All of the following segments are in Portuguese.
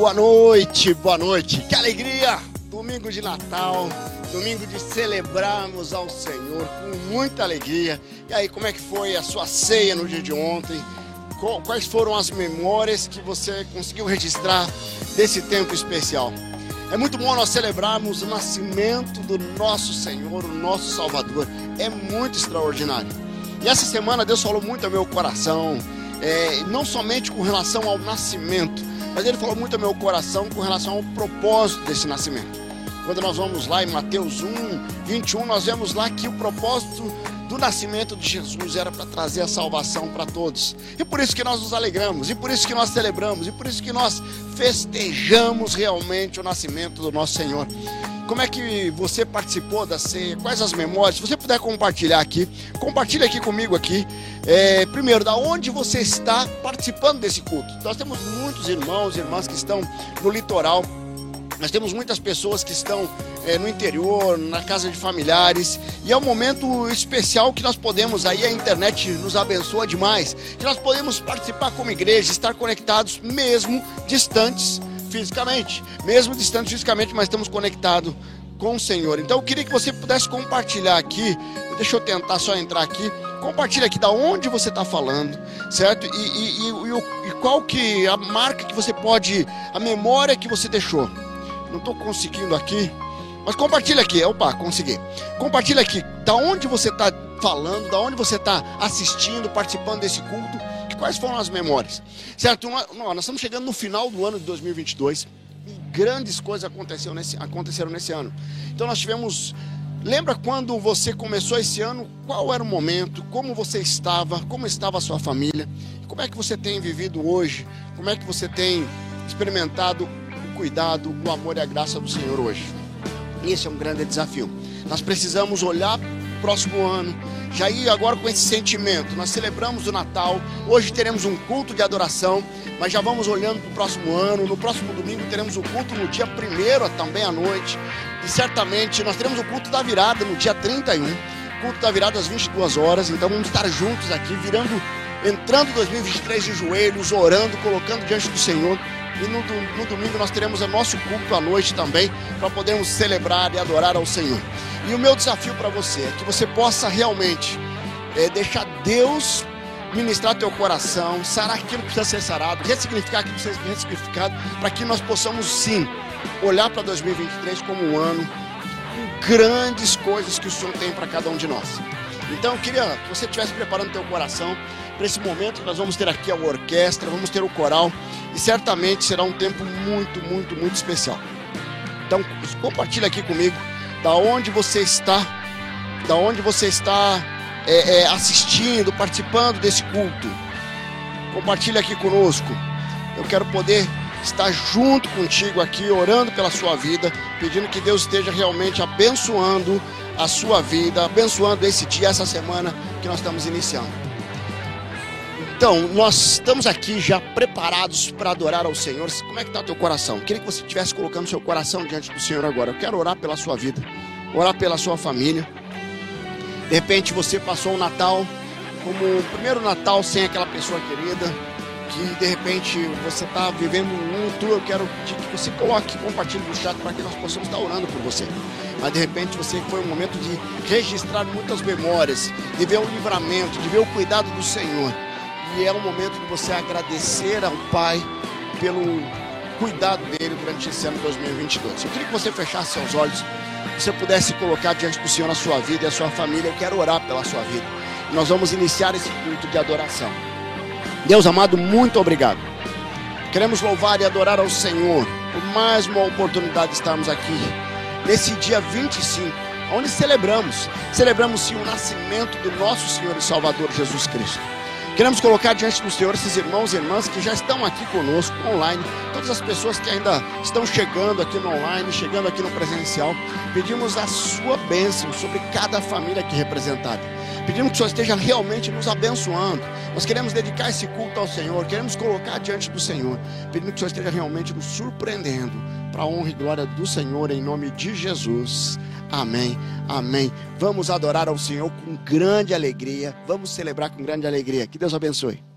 Boa noite, boa noite. Que alegria! Domingo de Natal, domingo de celebrarmos ao Senhor com muita alegria. E aí, como é que foi a sua ceia no dia de ontem? Quais foram as memórias que você conseguiu registrar desse tempo especial? É muito bom nós celebrarmos o nascimento do nosso Senhor, o nosso Salvador. É muito extraordinário. E essa semana Deus falou muito ao meu coração, é, não somente com relação ao nascimento, mas Ele falou muito ao meu coração com relação ao propósito desse nascimento. Quando nós vamos lá em Mateus 1, 21, nós vemos lá que o propósito do nascimento de Jesus era para trazer a salvação para todos. E por isso que nós nos alegramos, e por isso que nós celebramos, e por isso que nós festejamos realmente o nascimento do nosso Senhor. Como é que você participou da ceia? Quais as memórias? Se você puder compartilhar aqui, compartilha aqui comigo aqui. É, primeiro, da onde você está participando desse culto? Nós temos muitos irmãos e irmãs que estão no litoral nós temos muitas pessoas que estão é, no interior, na casa de familiares, e é um momento especial que nós podemos, aí a internet nos abençoa demais, que nós podemos participar como igreja, estar conectados mesmo distantes fisicamente, mesmo distantes fisicamente, mas estamos conectados com o Senhor. Então eu queria que você pudesse compartilhar aqui, deixa eu tentar só entrar aqui, compartilha aqui da onde você está falando, certo? E, e, e, e, qual que a marca que você pode, a memória que você deixou. Não estou conseguindo aqui. Mas compartilha aqui. Opa, consegui. Compartilha aqui. Da onde você está falando, da onde você está assistindo, participando desse culto. Quais foram as memórias? Certo? Nós estamos chegando no final do ano de 2022. E grandes coisas aconteceram nesse, aconteceram nesse ano. Então nós tivemos Lembra quando você começou esse ano? Qual era o momento? Como você estava? Como estava a sua família? Como é que você tem vivido hoje? Como é que você tem experimentado cuidado, o amor e a graça do Senhor hoje. Esse é um grande desafio. Nós precisamos olhar o próximo ano, já ir agora com esse sentimento. Nós celebramos o Natal, hoje teremos um culto de adoração, mas já vamos olhando para o próximo ano. No próximo domingo teremos o culto no dia 1 também à noite. E certamente nós teremos o culto da virada no dia 31. Culto da virada às 22 horas. Então vamos estar juntos aqui, virando, entrando 2023 de joelhos, orando, colocando diante do Senhor e no, no domingo nós teremos o nosso culto à noite também, para podermos celebrar e adorar ao Senhor. E o meu desafio para você é que você possa realmente é, deixar Deus ministrar teu coração, sarar aquilo que precisa ser sarado, ressignificar aquilo que precisa ser ressignificado, para que nós possamos sim olhar para 2023 como um ano com grandes coisas que o Senhor tem para cada um de nós. Então eu queria que você estivesse preparando teu coração para esse momento que nós vamos ter aqui a orquestra, vamos ter o coral e certamente será um tempo muito, muito, muito especial. Então compartilhe aqui comigo da onde você está, da onde você está é, é, assistindo, participando desse culto. Compartilhe aqui conosco. Eu quero poder estar junto contigo aqui, orando pela sua vida, pedindo que Deus esteja realmente abençoando a sua vida, abençoando esse dia, essa semana que nós estamos iniciando. Então, nós estamos aqui já preparados para adorar ao Senhor. Como é que está o teu coração? Queria que você estivesse colocando seu coração diante do Senhor agora. Eu quero orar pela sua vida, orar pela sua família. De repente você passou o Natal como o primeiro Natal sem aquela pessoa querida, que de repente você está vivendo um luto. Eu quero que você coloque, compartilhe no chat para que nós possamos estar orando por você. Mas de repente você foi um momento de registrar muitas memórias, de ver o livramento, de ver o cuidado do Senhor. E é o momento de você agradecer ao Pai pelo cuidado dele durante esse ano 2022. Eu queria que você fechasse seus olhos, que você pudesse colocar diante do Senhor a sua vida e a sua família. Eu quero orar pela sua vida. Nós vamos iniciar esse culto de adoração. Deus amado, muito obrigado. Queremos louvar e adorar ao Senhor por mais uma oportunidade de estarmos aqui nesse dia 25, onde celebramos, celebramos sim o nascimento do nosso Senhor e Salvador Jesus Cristo. Queremos colocar diante do Senhor esses irmãos e irmãs que já estão aqui conosco online, todas as pessoas que ainda estão chegando aqui no online, chegando aqui no presencial. Pedimos a sua bênção sobre cada família aqui representada. Pedimos que o Senhor esteja realmente nos abençoando. Nós queremos dedicar esse culto ao Senhor, queremos colocar diante do Senhor. Pedimos que o Senhor esteja realmente nos surpreendendo para a honra e glória do Senhor, em nome de Jesus. Amém, amém. Vamos adorar ao Senhor com grande alegria. Vamos celebrar com grande alegria. Que Deus abençoe.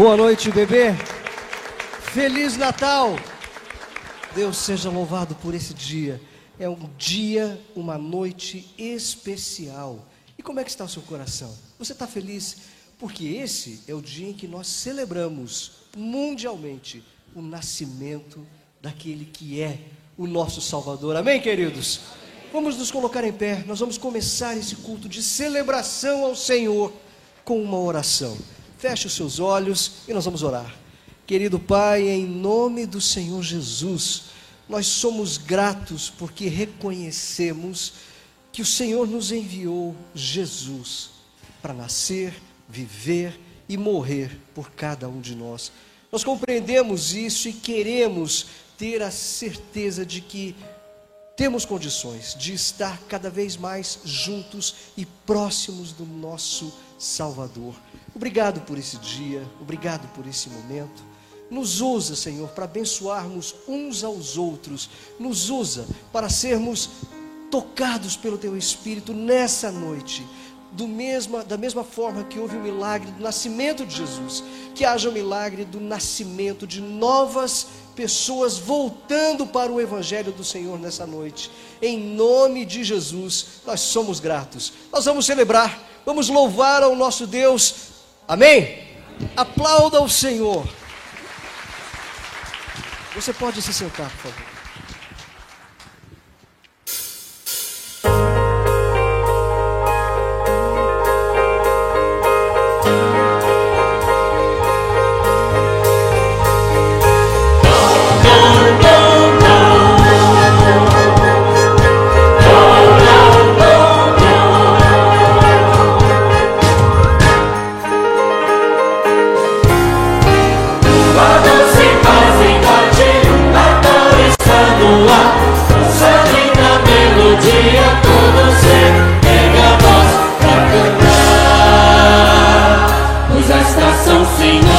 Boa noite, bebê. Feliz Natal. Deus seja louvado por esse dia. É um dia, uma noite especial. E como é que está o seu coração? Você está feliz? Porque esse é o dia em que nós celebramos mundialmente o nascimento daquele que é o nosso Salvador. Amém, queridos? Vamos nos colocar em pé. Nós vamos começar esse culto de celebração ao Senhor com uma oração. Feche os seus olhos e nós vamos orar. Querido Pai, em nome do Senhor Jesus, nós somos gratos porque reconhecemos que o Senhor nos enviou Jesus para nascer, viver e morrer por cada um de nós. Nós compreendemos isso e queremos ter a certeza de que temos condições de estar cada vez mais juntos e próximos do nosso Salvador. Obrigado por esse dia, obrigado por esse momento. Nos usa, Senhor, para abençoarmos uns aos outros. Nos usa para sermos tocados pelo Teu Espírito nessa noite. Do mesma, da mesma forma que houve o milagre do nascimento de Jesus, que haja o milagre do nascimento de novas pessoas voltando para o Evangelho do Senhor nessa noite. Em nome de Jesus, nós somos gratos. Nós vamos celebrar, vamos louvar ao nosso Deus Amém? Aplauda o Senhor. Você pode se sentar, por favor. coração, Senhor.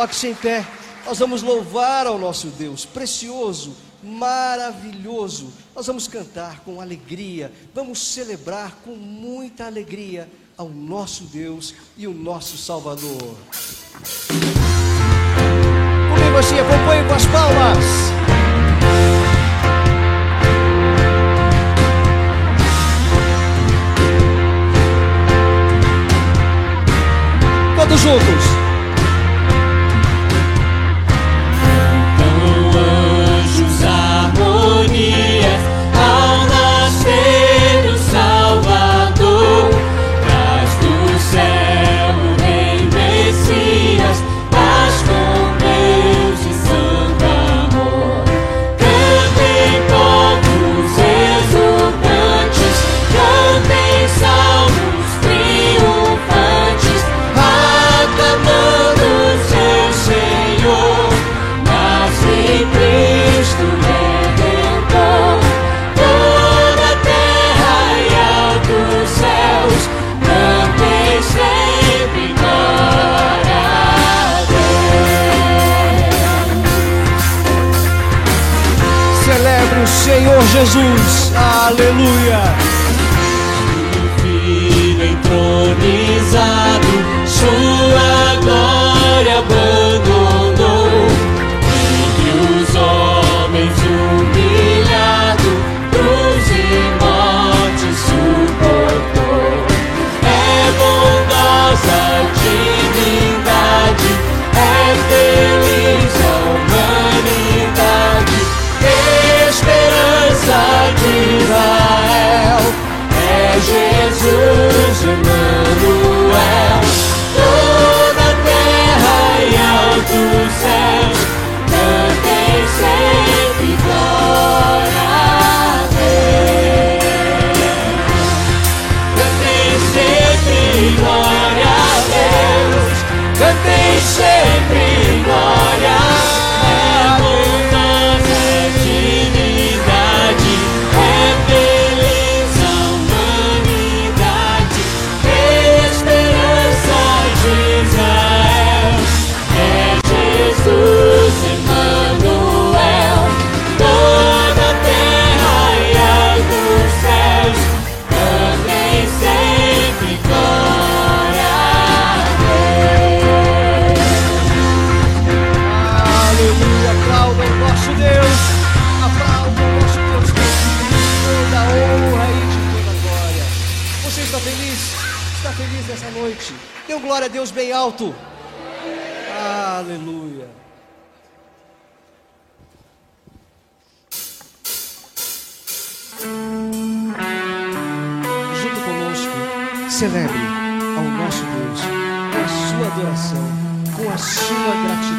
Coloque-se em pé. Nós vamos louvar ao nosso Deus, precioso, maravilhoso. Nós vamos cantar com alegria, vamos celebrar com muita alegria ao nosso Deus e o nosso Salvador. Comigo assim, acompanhe com as palmas. Todos juntos. sobre o Senhor Jesus. Aleluia. O Filho entronizado, sua glória boa. Oh. Deus bem alto. Aleluia. Junto conosco, celebre ao nosso Deus com a sua adoração, com a sua gratidão.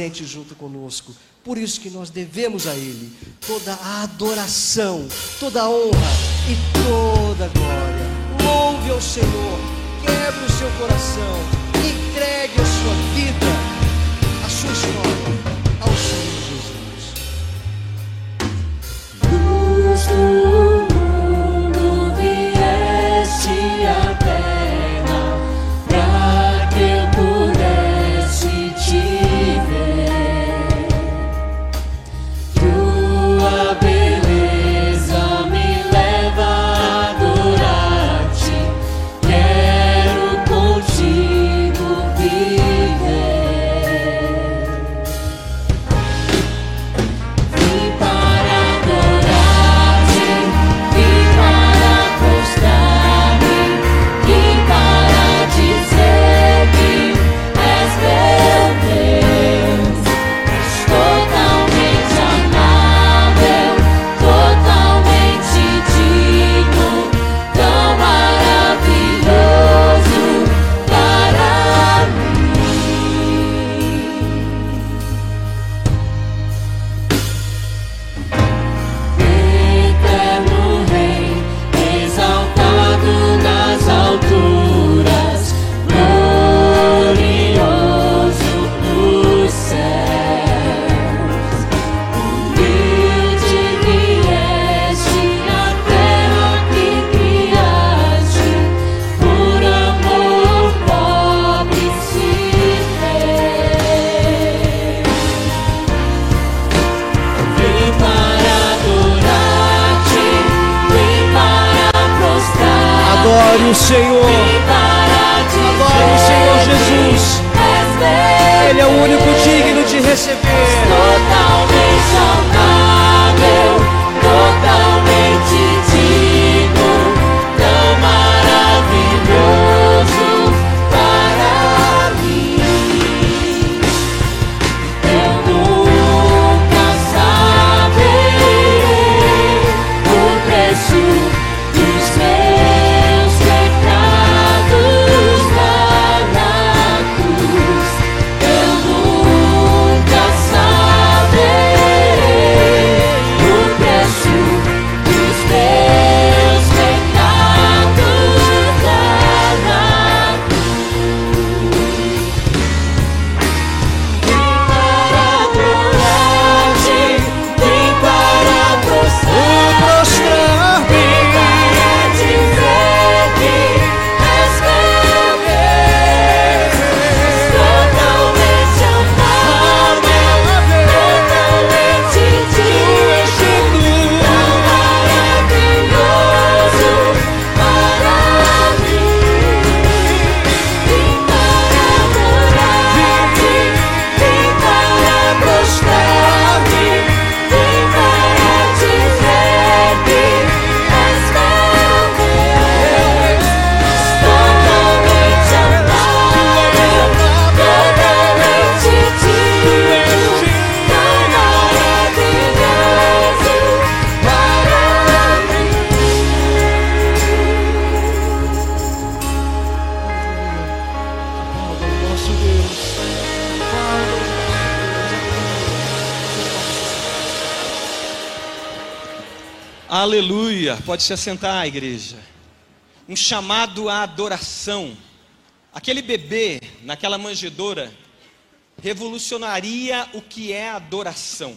Presente junto conosco. Por isso que nós devemos a Ele toda a adoração, toda a honra e toda a glória. Louve ao Senhor, quebre o seu coração, Pode se assentar, igreja. Um chamado à adoração. Aquele bebê naquela manjedoura revolucionaria o que é adoração.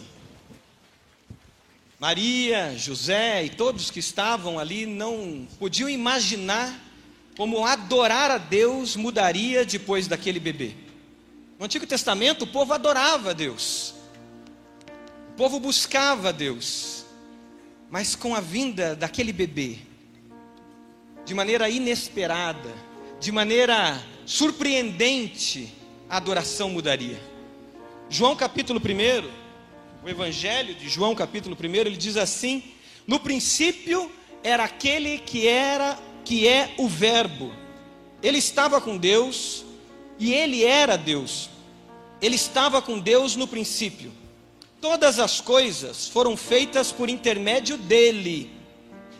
Maria, José e todos que estavam ali não podiam imaginar como adorar a Deus mudaria depois daquele bebê. No Antigo Testamento, o povo adorava a Deus, o povo buscava a Deus, mas com a vinda daquele bebê, de maneira inesperada, de maneira surpreendente, a adoração mudaria. João capítulo 1, o Evangelho de João capítulo 1, ele diz assim: No princípio era aquele que era, que é o Verbo. Ele estava com Deus e ele era Deus. Ele estava com Deus no princípio. Todas as coisas foram feitas por intermédio dele,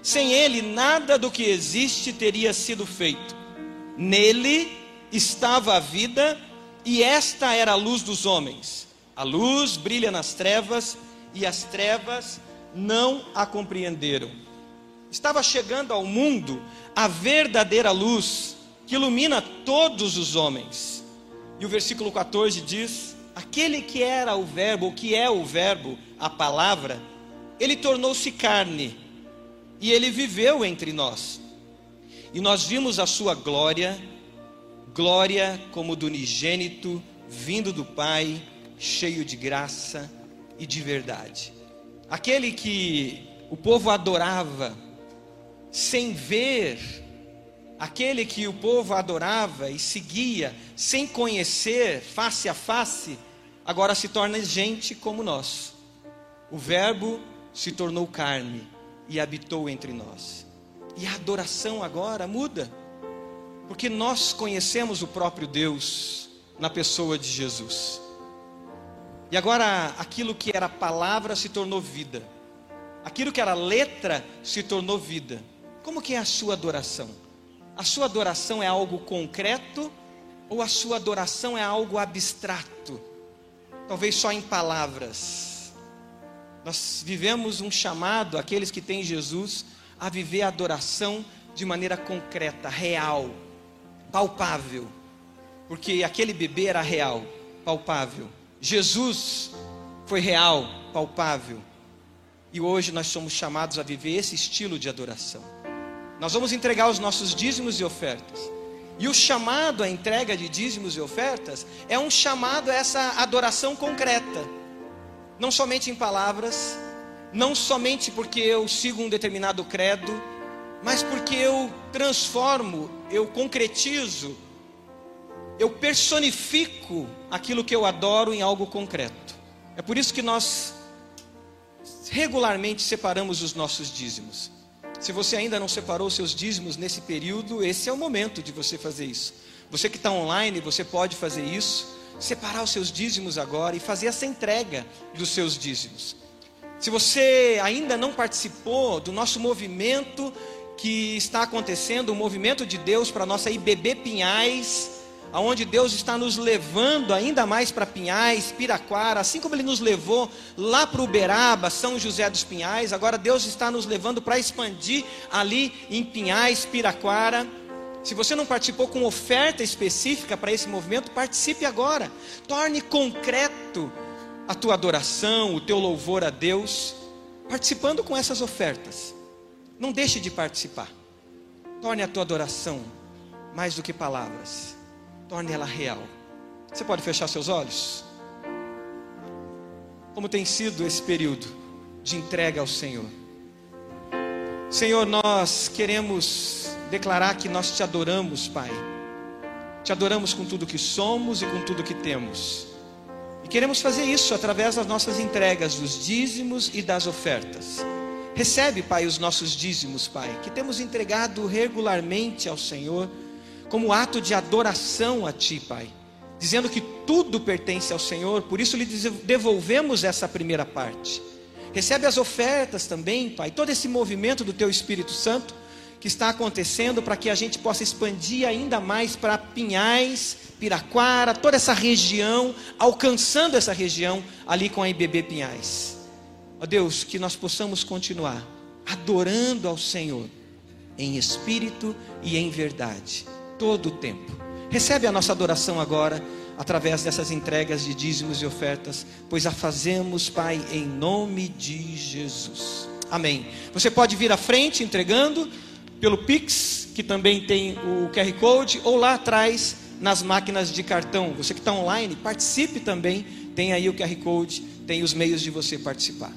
Sem ele, nada do que existe teria sido feito. Nele estava a vida, e esta era a luz dos homens. A luz brilha nas trevas, e as trevas não a compreenderam. Estava chegando ao mundo a verdadeira luz que ilumina todos os homens. E o versículo 14 diz: Aquele que era o Verbo, o que é o Verbo, a palavra, ele tornou-se carne e ele viveu entre nós. E nós vimos a sua glória, glória como do unigênito, vindo do Pai, cheio de graça e de verdade. Aquele que o povo adorava sem ver, aquele que o povo adorava e seguia sem conhecer, face a face, agora se torna gente como nós. O Verbo se tornou carne e habitou entre nós. E a adoração agora muda, porque nós conhecemos o próprio Deus na pessoa de Jesus. E agora aquilo que era palavra se tornou vida. Aquilo que era letra se tornou vida. Como que é a sua adoração? A sua adoração é algo concreto ou a sua adoração é algo abstrato? Talvez só em palavras. Nós vivemos um chamado, aqueles que têm Jesus, a viver a adoração de maneira concreta, real, palpável. Porque aquele bebê era real, palpável. Jesus foi real, palpável. E hoje nós somos chamados a viver esse estilo de adoração. Nós vamos entregar os nossos dízimos e ofertas. E o chamado à entrega de dízimos e ofertas é um chamado a essa adoração concreta. Não somente em palavras, não somente porque eu sigo um determinado credo, mas porque eu transformo, eu concretizo, eu personifico aquilo que eu adoro em algo concreto. É por isso que nós regularmente separamos os nossos dízimos. Se você ainda não separou seus dízimos nesse período, esse é o momento de você fazer isso. Você que está online, você pode fazer isso, separar os seus dízimos agora e fazer essa entrega dos seus dízimos. Se você ainda não participou do nosso movimento que está acontecendo, o movimento de Deus para a nossa IBB Pinhais, aonde Deus está nos levando ainda mais para Pinhais, Piraquara, assim como Ele nos levou lá para Uberaba, São José dos Pinhais, agora Deus está nos levando para expandir ali em Pinhais, Piraquara. Se você não participou com oferta específica para esse movimento, participe agora. Torne concreto a tua adoração, o teu louvor a Deus, participando com essas ofertas. Não deixe de participar. Torne a tua adoração mais do que palavras. Torne ela real. Você pode fechar seus olhos? Como tem sido esse período de entrega ao Senhor? Senhor, nós queremos declarar que nós te adoramos, Pai. Te adoramos com tudo que somos e com tudo que temos. E queremos fazer isso através das nossas entregas, dos dízimos e das ofertas. Recebe, Pai, os nossos dízimos, Pai, que temos entregado regularmente ao Senhor, como ato de adoração a Ti, Pai, dizendo que tudo pertence ao Senhor, por isso lhe devolvemos essa primeira parte. Recebe as ofertas também, Pai, todo esse movimento do Teu Espírito Santo que está acontecendo para que a gente possa expandir ainda mais para Pinhais, Piraquara, toda essa região, alcançando essa região ali com a IBB Pinhais. Ó Deus, que nós possamos continuar adorando ao Senhor em espírito e em verdade, todo o tempo. Recebe a nossa adoração agora através dessas entregas de dízimos e ofertas, pois a fazemos, Pai, em nome de Jesus. Amém. Você pode vir à frente entregando pelo Pix, que também tem o QR Code, ou lá atrás nas máquinas de cartão. Você que está online, participe também. Tem aí o QR Code, tem os meios de você participar.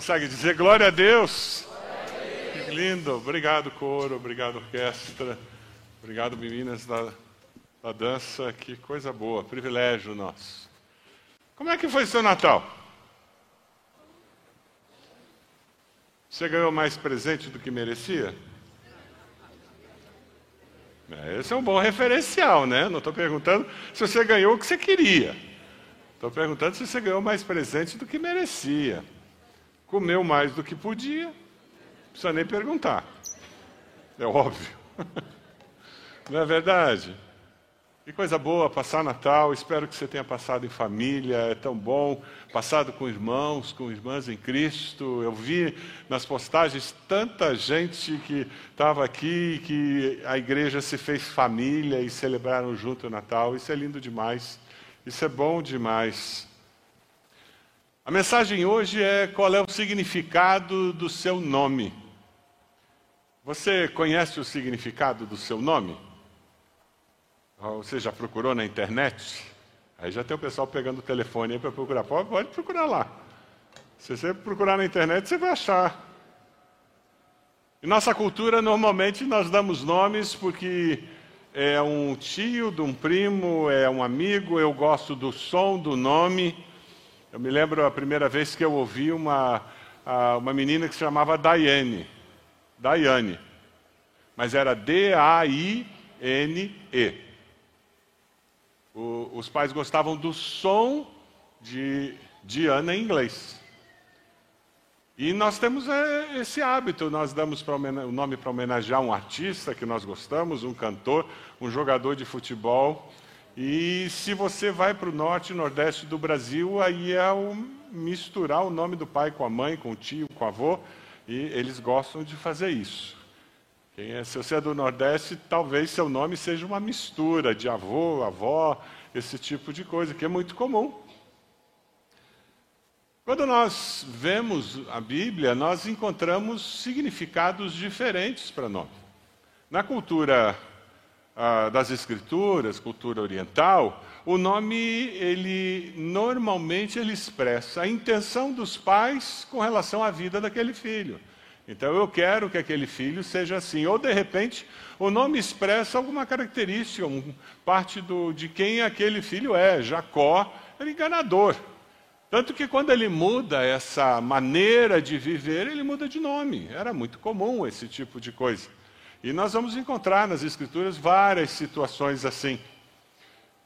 Consegue dizer glória a Deus? Que lindo. Obrigado, coro. Obrigado, orquestra. Obrigado, meninas da, da dança. Que coisa boa. Privilégio nosso. Como é que foi seu Natal? Você ganhou mais presente do que merecia? É, Esse é um bom referencial, né? Não estou perguntando se você ganhou o que você queria. Estou perguntando se você ganhou mais presente do que merecia. Comeu mais do que podia. Não precisa nem perguntar. É óbvio. Não é verdade? Que coisa boa passar Natal. Espero que você tenha passado em família. É tão bom. Passado com irmãos, com irmãs em Cristo. Eu vi nas postagens tanta gente que estava aqui, que a igreja se fez família e celebraram junto o Natal. Isso é lindo demais. Isso é bom demais. A mensagem hoje é qual é o significado do seu nome. Você conhece o significado do seu nome? Você já procurou na internet? Aí já tem o pessoal pegando o telefone para procurar. Pode procurar lá. Se você procurar na internet, você vai achar. Em nossa cultura, normalmente, nós damos nomes porque é um tio de um primo, é um amigo, eu gosto do som do nome. Eu me lembro a primeira vez que eu ouvi uma, uma menina que se chamava Daiane. Daiane. Mas era D-A-I-N-E. Os pais gostavam do som de Diana em inglês. E nós temos é, esse hábito, nós damos o nome para homenagear um artista que nós gostamos, um cantor, um jogador de futebol. E se você vai para o norte e nordeste do Brasil, aí é o misturar o nome do pai com a mãe, com o tio, com o avô, e eles gostam de fazer isso. É, se você é do Nordeste, talvez seu nome seja uma mistura de avô, avó, esse tipo de coisa, que é muito comum. Quando nós vemos a Bíblia, nós encontramos significados diferentes para nome. Na cultura ah, das Escrituras, cultura oriental, o nome ele normalmente ele expressa a intenção dos pais com relação à vida daquele filho. Então eu quero que aquele filho seja assim. Ou de repente o nome expressa alguma característica, um, parte do, de quem aquele filho é. Jacó era enganador. Tanto que quando ele muda essa maneira de viver, ele muda de nome. Era muito comum esse tipo de coisa. E nós vamos encontrar nas Escrituras várias situações assim.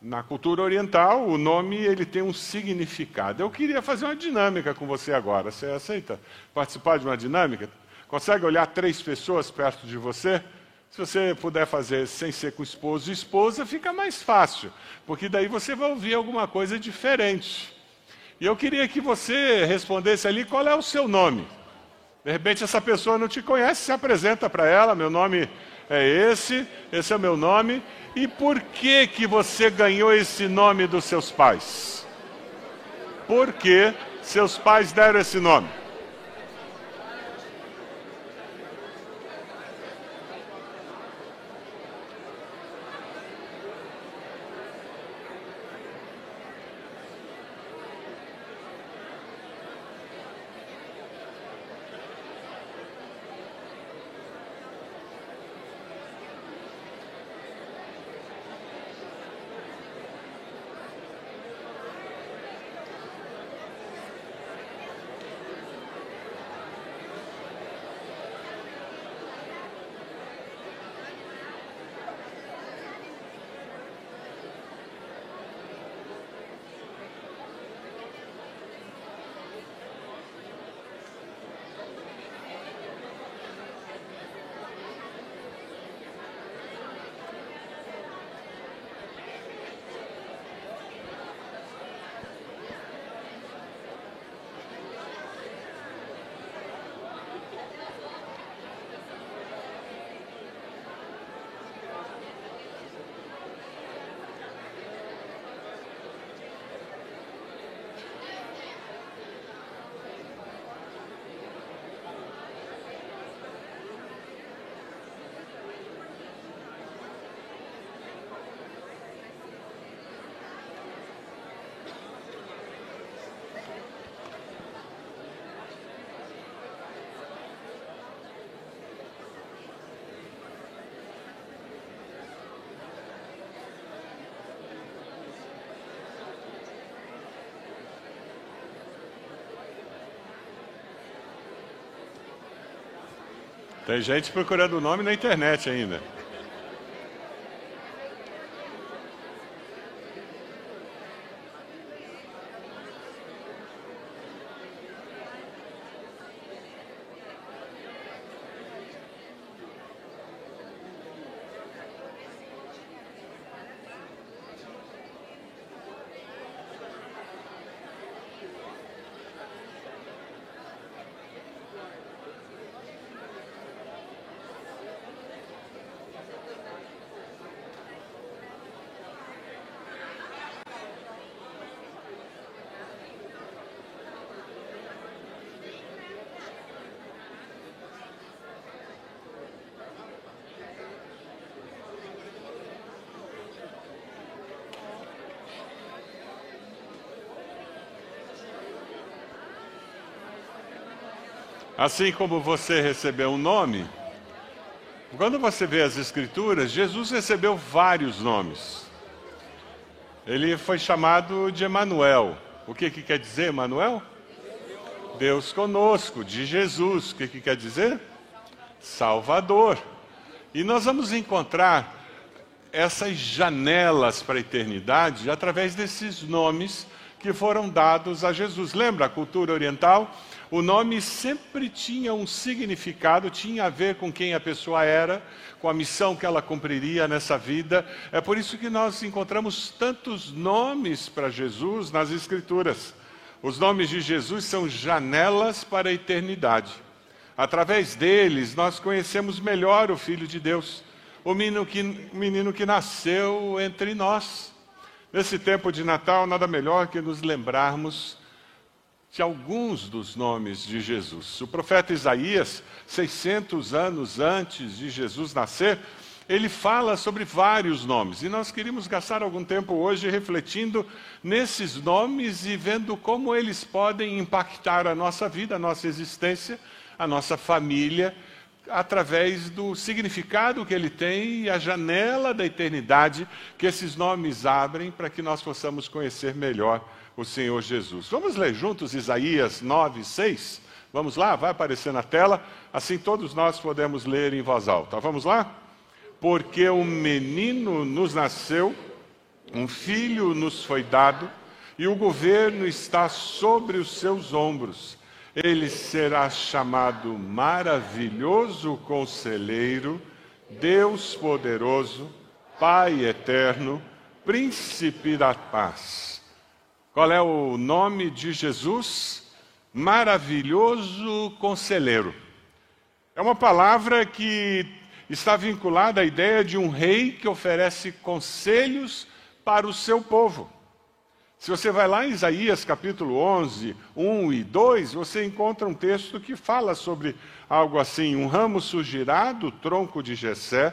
Na cultura oriental, o nome ele tem um significado. Eu queria fazer uma dinâmica com você agora. Você aceita participar de uma dinâmica? Consegue olhar três pessoas perto de você? Se você puder fazer sem ser com esposo e esposa, fica mais fácil, porque daí você vai ouvir alguma coisa diferente. E eu queria que você respondesse ali qual é o seu nome. De repente essa pessoa não te conhece, se apresenta para ela, meu nome é esse, esse é o meu nome. E por que que você ganhou esse nome dos seus pais? Por que seus pais deram esse nome? Tem gente procurando o nome na internet ainda. Assim como você recebeu um nome, quando você vê as Escrituras, Jesus recebeu vários nomes. Ele foi chamado de Emanuel. O que, que quer dizer Emanuel? Deus conosco, de Jesus. O que, que quer dizer? Salvador. E nós vamos encontrar essas janelas para a eternidade através desses nomes que foram dados a Jesus. Lembra a cultura oriental? O nome sempre tinha um significado, tinha a ver com quem a pessoa era, com a missão que ela cumpriria nessa vida. É por isso que nós encontramos tantos nomes para Jesus nas Escrituras. Os nomes de Jesus são janelas para a eternidade. Através deles, nós conhecemos melhor o Filho de Deus o menino que, menino que nasceu entre nós. Nesse tempo de Natal, nada melhor que nos lembrarmos de alguns dos nomes de Jesus. O profeta Isaías, 600 anos antes de Jesus nascer, ele fala sobre vários nomes. E nós queríamos gastar algum tempo hoje refletindo nesses nomes e vendo como eles podem impactar a nossa vida, a nossa existência, a nossa família através do significado que ele tem e a janela da eternidade que esses nomes abrem para que nós possamos conhecer melhor o Senhor Jesus. Vamos ler juntos Isaías 9, 6? Vamos lá, vai aparecer na tela, assim todos nós podemos ler em voz alta. Vamos lá? Porque um menino nos nasceu, um filho nos foi dado, e o governo está sobre os seus ombros ele será chamado Maravilhoso Conselheiro, Deus Poderoso, Pai Eterno, Príncipe da Paz. Qual é o nome de Jesus? Maravilhoso Conselheiro. É uma palavra que está vinculada à ideia de um rei que oferece conselhos para o seu povo. Se você vai lá em Isaías capítulo 11, 1 e 2, você encontra um texto que fala sobre algo assim: Um ramo surgirá do tronco de Jessé,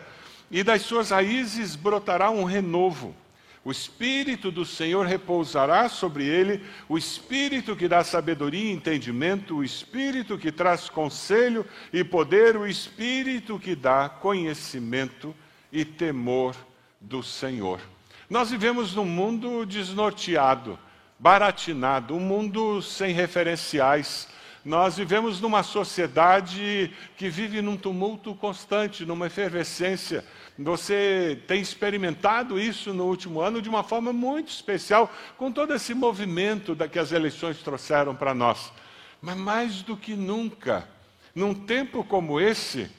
e das suas raízes brotará um renovo. O Espírito do Senhor repousará sobre ele, o Espírito que dá sabedoria e entendimento, o Espírito que traz conselho e poder, o Espírito que dá conhecimento e temor do Senhor. Nós vivemos num mundo desnorteado, baratinado, um mundo sem referenciais. Nós vivemos numa sociedade que vive num tumulto constante, numa efervescência. Você tem experimentado isso no último ano de uma forma muito especial, com todo esse movimento que as eleições trouxeram para nós. Mas mais do que nunca, num tempo como esse,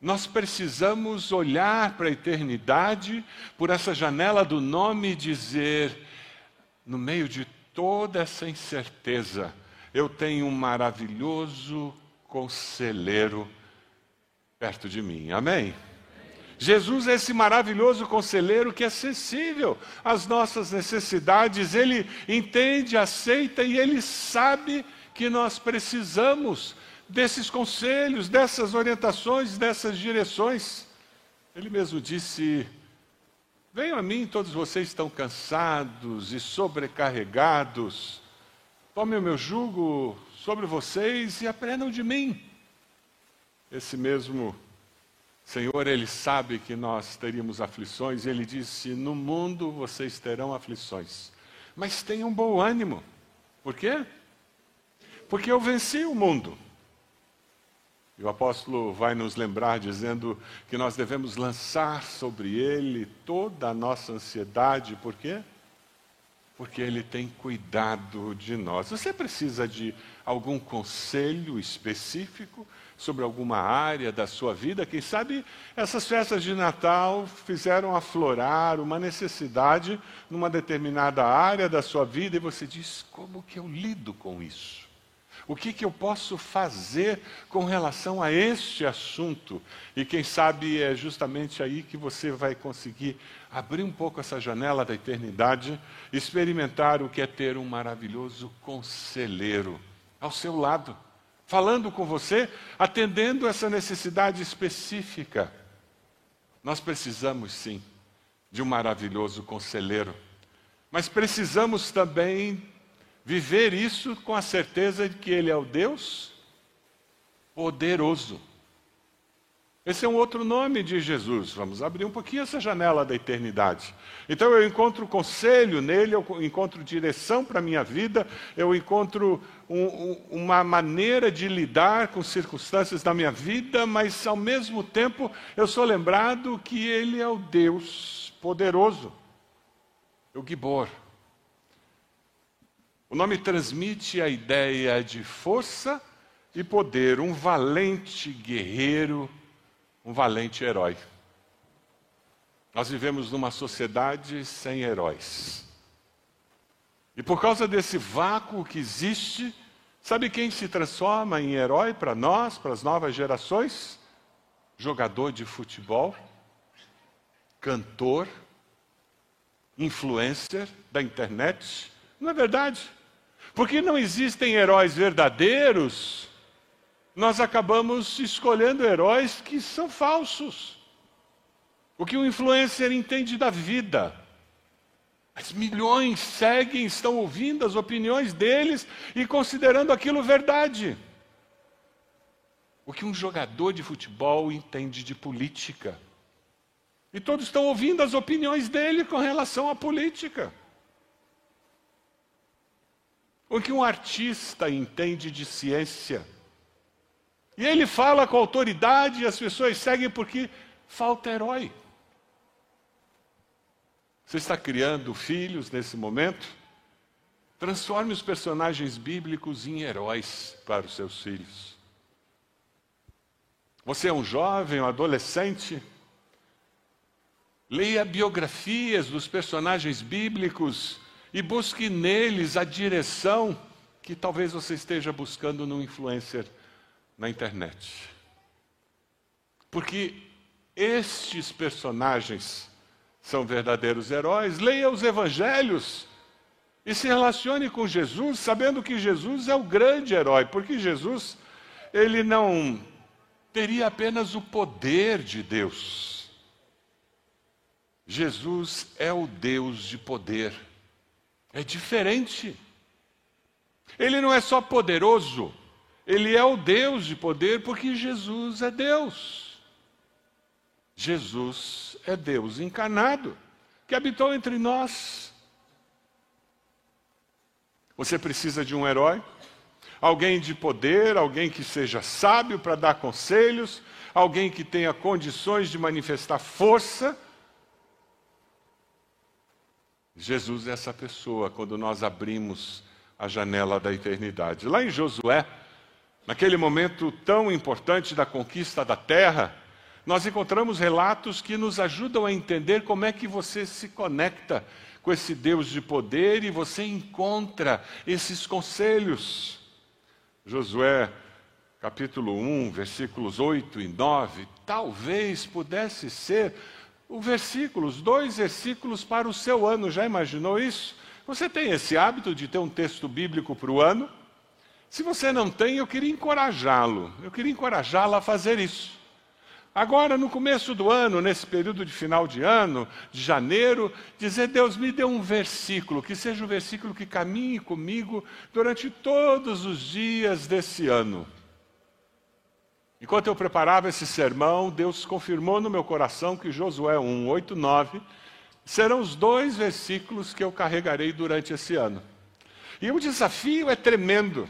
nós precisamos olhar para a eternidade por essa janela do nome e dizer, no meio de toda essa incerteza, eu tenho um maravilhoso conselheiro perto de mim. Amém? Jesus é esse maravilhoso conselheiro que é sensível às nossas necessidades, ele entende, aceita e ele sabe que nós precisamos desses conselhos, dessas orientações, dessas direções. Ele mesmo disse: Venham a mim, todos vocês estão cansados e sobrecarregados. Tomem o meu jugo sobre vocês e aprendam de mim. Esse mesmo Senhor, Ele sabe que nós teríamos aflições, e Ele disse: No mundo vocês terão aflições, mas tenham bom ânimo. Por quê? Porque eu venci o mundo. E o apóstolo vai nos lembrar dizendo que nós devemos lançar sobre ele toda a nossa ansiedade, por quê? Porque ele tem cuidado de nós. Você precisa de algum conselho específico sobre alguma área da sua vida? Quem sabe essas festas de Natal fizeram aflorar uma necessidade numa determinada área da sua vida e você diz: como que eu lido com isso? O que, que eu posso fazer com relação a este assunto? E quem sabe é justamente aí que você vai conseguir abrir um pouco essa janela da eternidade, experimentar o que é ter um maravilhoso conselheiro ao seu lado, falando com você, atendendo essa necessidade específica. Nós precisamos sim de um maravilhoso conselheiro, mas precisamos também Viver isso com a certeza de que Ele é o Deus poderoso. Esse é um outro nome de Jesus. Vamos abrir um pouquinho essa janela da eternidade. Então eu encontro conselho nele, eu encontro direção para a minha vida, eu encontro um, um, uma maneira de lidar com circunstâncias da minha vida, mas ao mesmo tempo eu sou lembrado que ele é o Deus poderoso, o Gibor. O nome transmite a ideia de força e poder, um valente guerreiro um valente herói. Nós vivemos numa sociedade sem heróis. E por causa desse vácuo que existe, sabe quem se transforma em herói para nós, para as novas gerações? Jogador de futebol, cantor, influencer da internet. Não é verdade? Porque não existem heróis verdadeiros nós acabamos escolhendo heróis que são falsos. O que o influencer entende da vida. As milhões seguem, estão ouvindo as opiniões deles e considerando aquilo verdade. O que um jogador de futebol entende de política. E todos estão ouvindo as opiniões dele com relação à política. O que um artista entende de ciência. E ele fala com autoridade e as pessoas seguem porque falta herói. Você está criando filhos nesse momento? Transforme os personagens bíblicos em heróis para os seus filhos. Você é um jovem, um adolescente? Leia biografias dos personagens bíblicos e busque neles a direção que talvez você esteja buscando no influencer na internet. Porque estes personagens são verdadeiros heróis. Leia os evangelhos e se relacione com Jesus, sabendo que Jesus é o grande herói, porque Jesus, ele não teria apenas o poder de Deus. Jesus é o Deus de poder. É diferente. Ele não é só poderoso, ele é o Deus de poder porque Jesus é Deus. Jesus é Deus encarnado, que habitou entre nós. Você precisa de um herói, alguém de poder, alguém que seja sábio para dar conselhos, alguém que tenha condições de manifestar força. Jesus é essa pessoa quando nós abrimos a janela da eternidade. Lá em Josué, Naquele momento tão importante da conquista da terra, nós encontramos relatos que nos ajudam a entender como é que você se conecta com esse Deus de poder e você encontra esses conselhos. Josué, capítulo 1, versículos 8 e 9, talvez pudesse ser o versículo, os dois versículos para o seu ano. Já imaginou isso? Você tem esse hábito de ter um texto bíblico para o ano? Se você não tem, eu queria encorajá-lo, eu queria encorajá-la a fazer isso. Agora, no começo do ano, nesse período de final de ano, de janeiro, dizer: Deus, me dê um versículo, que seja um versículo que caminhe comigo durante todos os dias desse ano. Enquanto eu preparava esse sermão, Deus confirmou no meu coração que Josué 1, 8, 9 serão os dois versículos que eu carregarei durante esse ano. E o desafio é tremendo.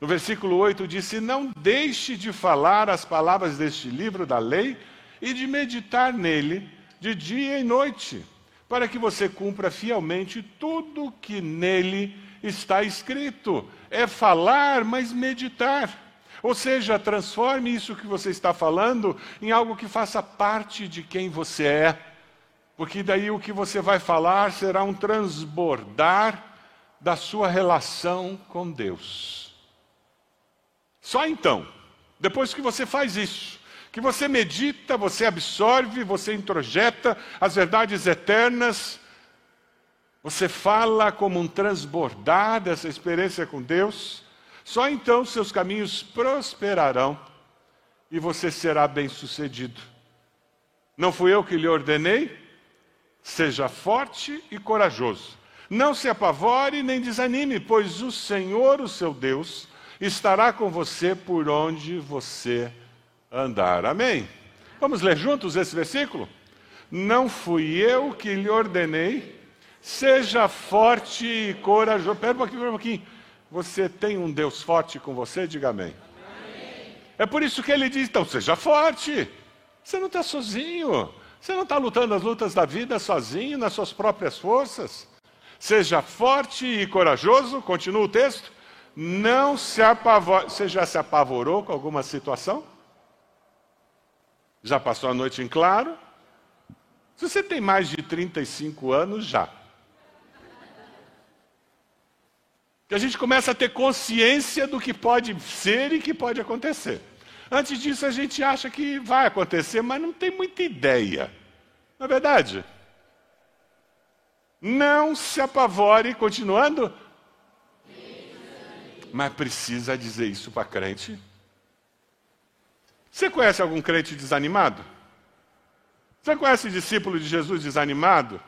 No versículo 8 disse: Não deixe de falar as palavras deste livro da lei e de meditar nele de dia e noite, para que você cumpra fielmente tudo que nele está escrito. É falar, mas meditar. Ou seja, transforme isso que você está falando em algo que faça parte de quem você é. Porque daí o que você vai falar será um transbordar da sua relação com Deus. Só então, depois que você faz isso, que você medita, você absorve, você introjeta as verdades eternas, você fala como um transbordar dessa experiência com Deus, só então seus caminhos prosperarão e você será bem-sucedido. Não fui eu que lhe ordenei? Seja forte e corajoso. Não se apavore nem desanime, pois o Senhor, o seu Deus, estará com você por onde você andar. Amém? Vamos ler juntos esse versículo? Não fui eu que lhe ordenei, seja forte e corajoso. Espera um pouquinho, espera um pouquinho. Você tem um Deus forte com você? Diga amém. amém. É por isso que ele diz: então, seja forte. Você não está sozinho. Você não está lutando as lutas da vida sozinho, nas suas próprias forças. Seja forte e corajoso, continua o texto. Não se apavore. Você já se apavorou com alguma situação? Já passou a noite em claro? Se você tem mais de 35 anos, já. Que a gente começa a ter consciência do que pode ser e que pode acontecer. Antes disso, a gente acha que vai acontecer, mas não tem muita ideia. Não é verdade? Não se apavore, continuando. Mas precisa dizer isso para crente? Você conhece algum crente desanimado? Você conhece discípulo de Jesus desanimado?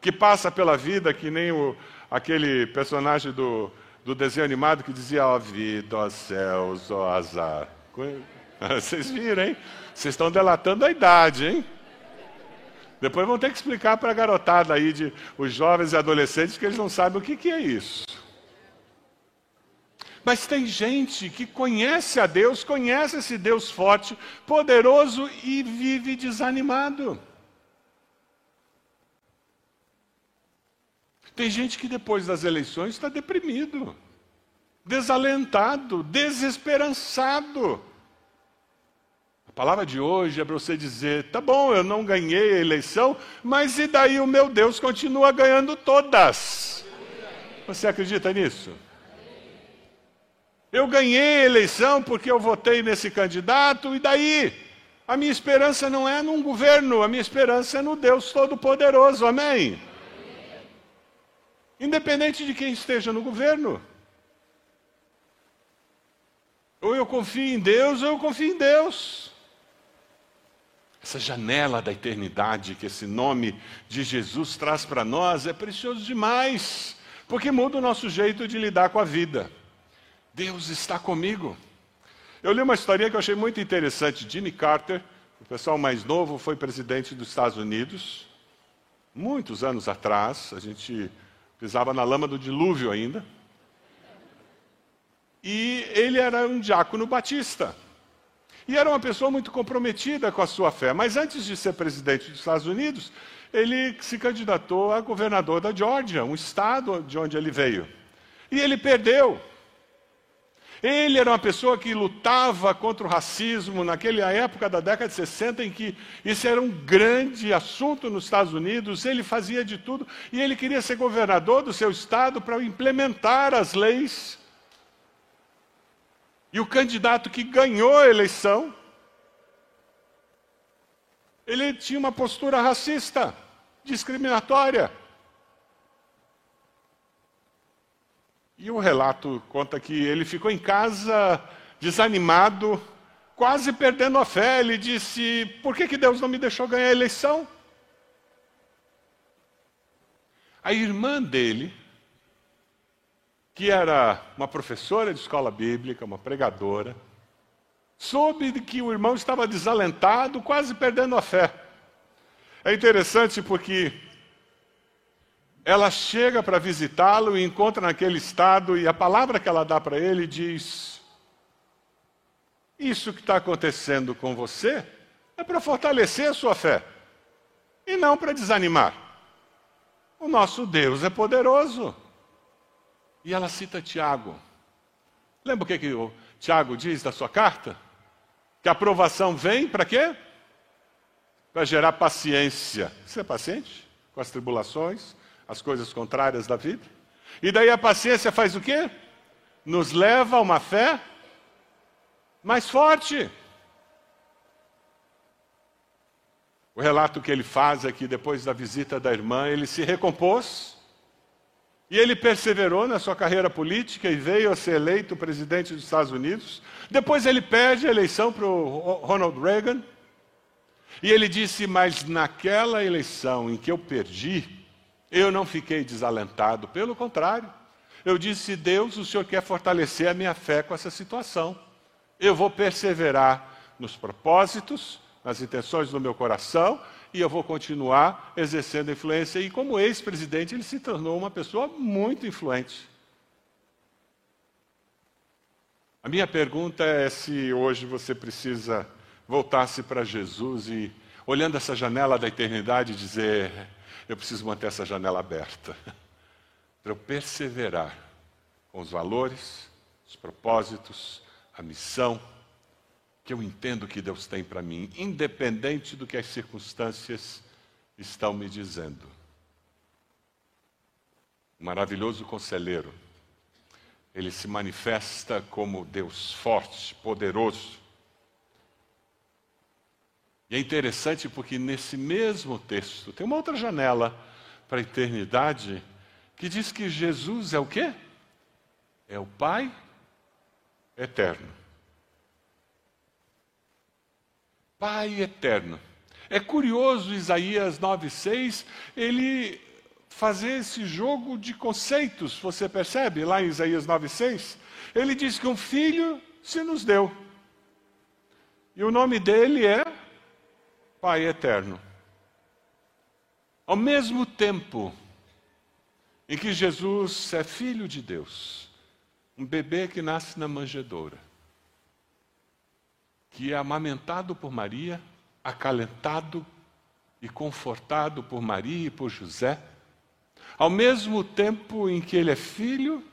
Que passa pela vida que nem o, aquele personagem do, do desenho animado que dizia: ó oh, vida, ó oh, céus, ó oh, azar. Vocês viram, hein? Vocês estão delatando a idade, hein? Depois vão ter que explicar para a garotada aí, de, os jovens e adolescentes, que eles não sabem o que, que é isso. Mas tem gente que conhece a Deus, conhece esse Deus forte, poderoso e vive desanimado. Tem gente que depois das eleições está deprimido, desalentado, desesperançado palavra de hoje é para você dizer: tá bom, eu não ganhei a eleição, mas e daí o meu Deus continua ganhando todas? Você acredita nisso? Eu ganhei a eleição porque eu votei nesse candidato, e daí? A minha esperança não é num governo, a minha esperança é no Deus Todo-Poderoso, amém? Independente de quem esteja no governo. Ou eu confio em Deus, ou eu confio em Deus essa janela da eternidade que esse nome de Jesus traz para nós é precioso demais, porque muda o nosso jeito de lidar com a vida. Deus está comigo. Eu li uma historinha que eu achei muito interessante. Jimmy Carter, o pessoal mais novo, foi presidente dos Estados Unidos, muitos anos atrás. A gente pisava na lama do dilúvio ainda. E ele era um diácono batista. E era uma pessoa muito comprometida com a sua fé. Mas antes de ser presidente dos Estados Unidos, ele se candidatou a governador da Geórgia, um estado de onde ele veio. E ele perdeu. Ele era uma pessoa que lutava contra o racismo naquela época da década de 60, em que isso era um grande assunto nos Estados Unidos. Ele fazia de tudo e ele queria ser governador do seu estado para implementar as leis e o candidato que ganhou a eleição, ele tinha uma postura racista, discriminatória. E o relato conta que ele ficou em casa desanimado, quase perdendo a fé. Ele disse: Por que, que Deus não me deixou ganhar a eleição? A irmã dele que era uma professora de escola bíblica, uma pregadora, soube que o irmão estava desalentado, quase perdendo a fé. É interessante porque ela chega para visitá-lo e encontra naquele estado, e a palavra que ela dá para ele diz: Isso que está acontecendo com você é para fortalecer a sua fé, e não para desanimar. O nosso Deus é poderoso. E ela cita Tiago. Lembra o que, que o Tiago diz da sua carta? Que a aprovação vem para quê? Para gerar paciência. Você é paciente com as tribulações, as coisas contrárias da vida? E daí a paciência faz o quê? Nos leva a uma fé mais forte. O relato que ele faz é que depois da visita da irmã, ele se recompôs e ele perseverou na sua carreira política e veio a ser eleito presidente dos Estados Unidos. Depois ele perde a eleição para o Ronald Reagan. E ele disse: Mas naquela eleição em que eu perdi, eu não fiquei desalentado, pelo contrário, Eu disse: Deus, o Senhor quer fortalecer a minha fé com essa situação. Eu vou perseverar nos propósitos, nas intenções do meu coração e eu vou continuar exercendo influência. E como ex-presidente, ele se tornou uma pessoa muito influente. A minha pergunta é se hoje você precisa voltar-se para Jesus e, olhando essa janela da eternidade, dizer: eu preciso manter essa janela aberta, para eu perseverar com os valores, os propósitos, a missão que eu entendo que Deus tem para mim, independente do que as circunstâncias estão me dizendo. O maravilhoso conselheiro, ele se manifesta como Deus forte, poderoso. E é interessante porque nesse mesmo texto tem uma outra janela para a eternidade que diz que Jesus é o quê? É o Pai eterno. Pai eterno. É curioso Isaías 9,6, ele fazer esse jogo de conceitos, você percebe lá em Isaías 9,6? Ele diz que um filho se nos deu. E o nome dele é Pai Eterno. Ao mesmo tempo em que Jesus é filho de Deus, um bebê que nasce na manjedoura, que é amamentado por Maria, acalentado e confortado por Maria e por José, ao mesmo tempo em que ele é filho,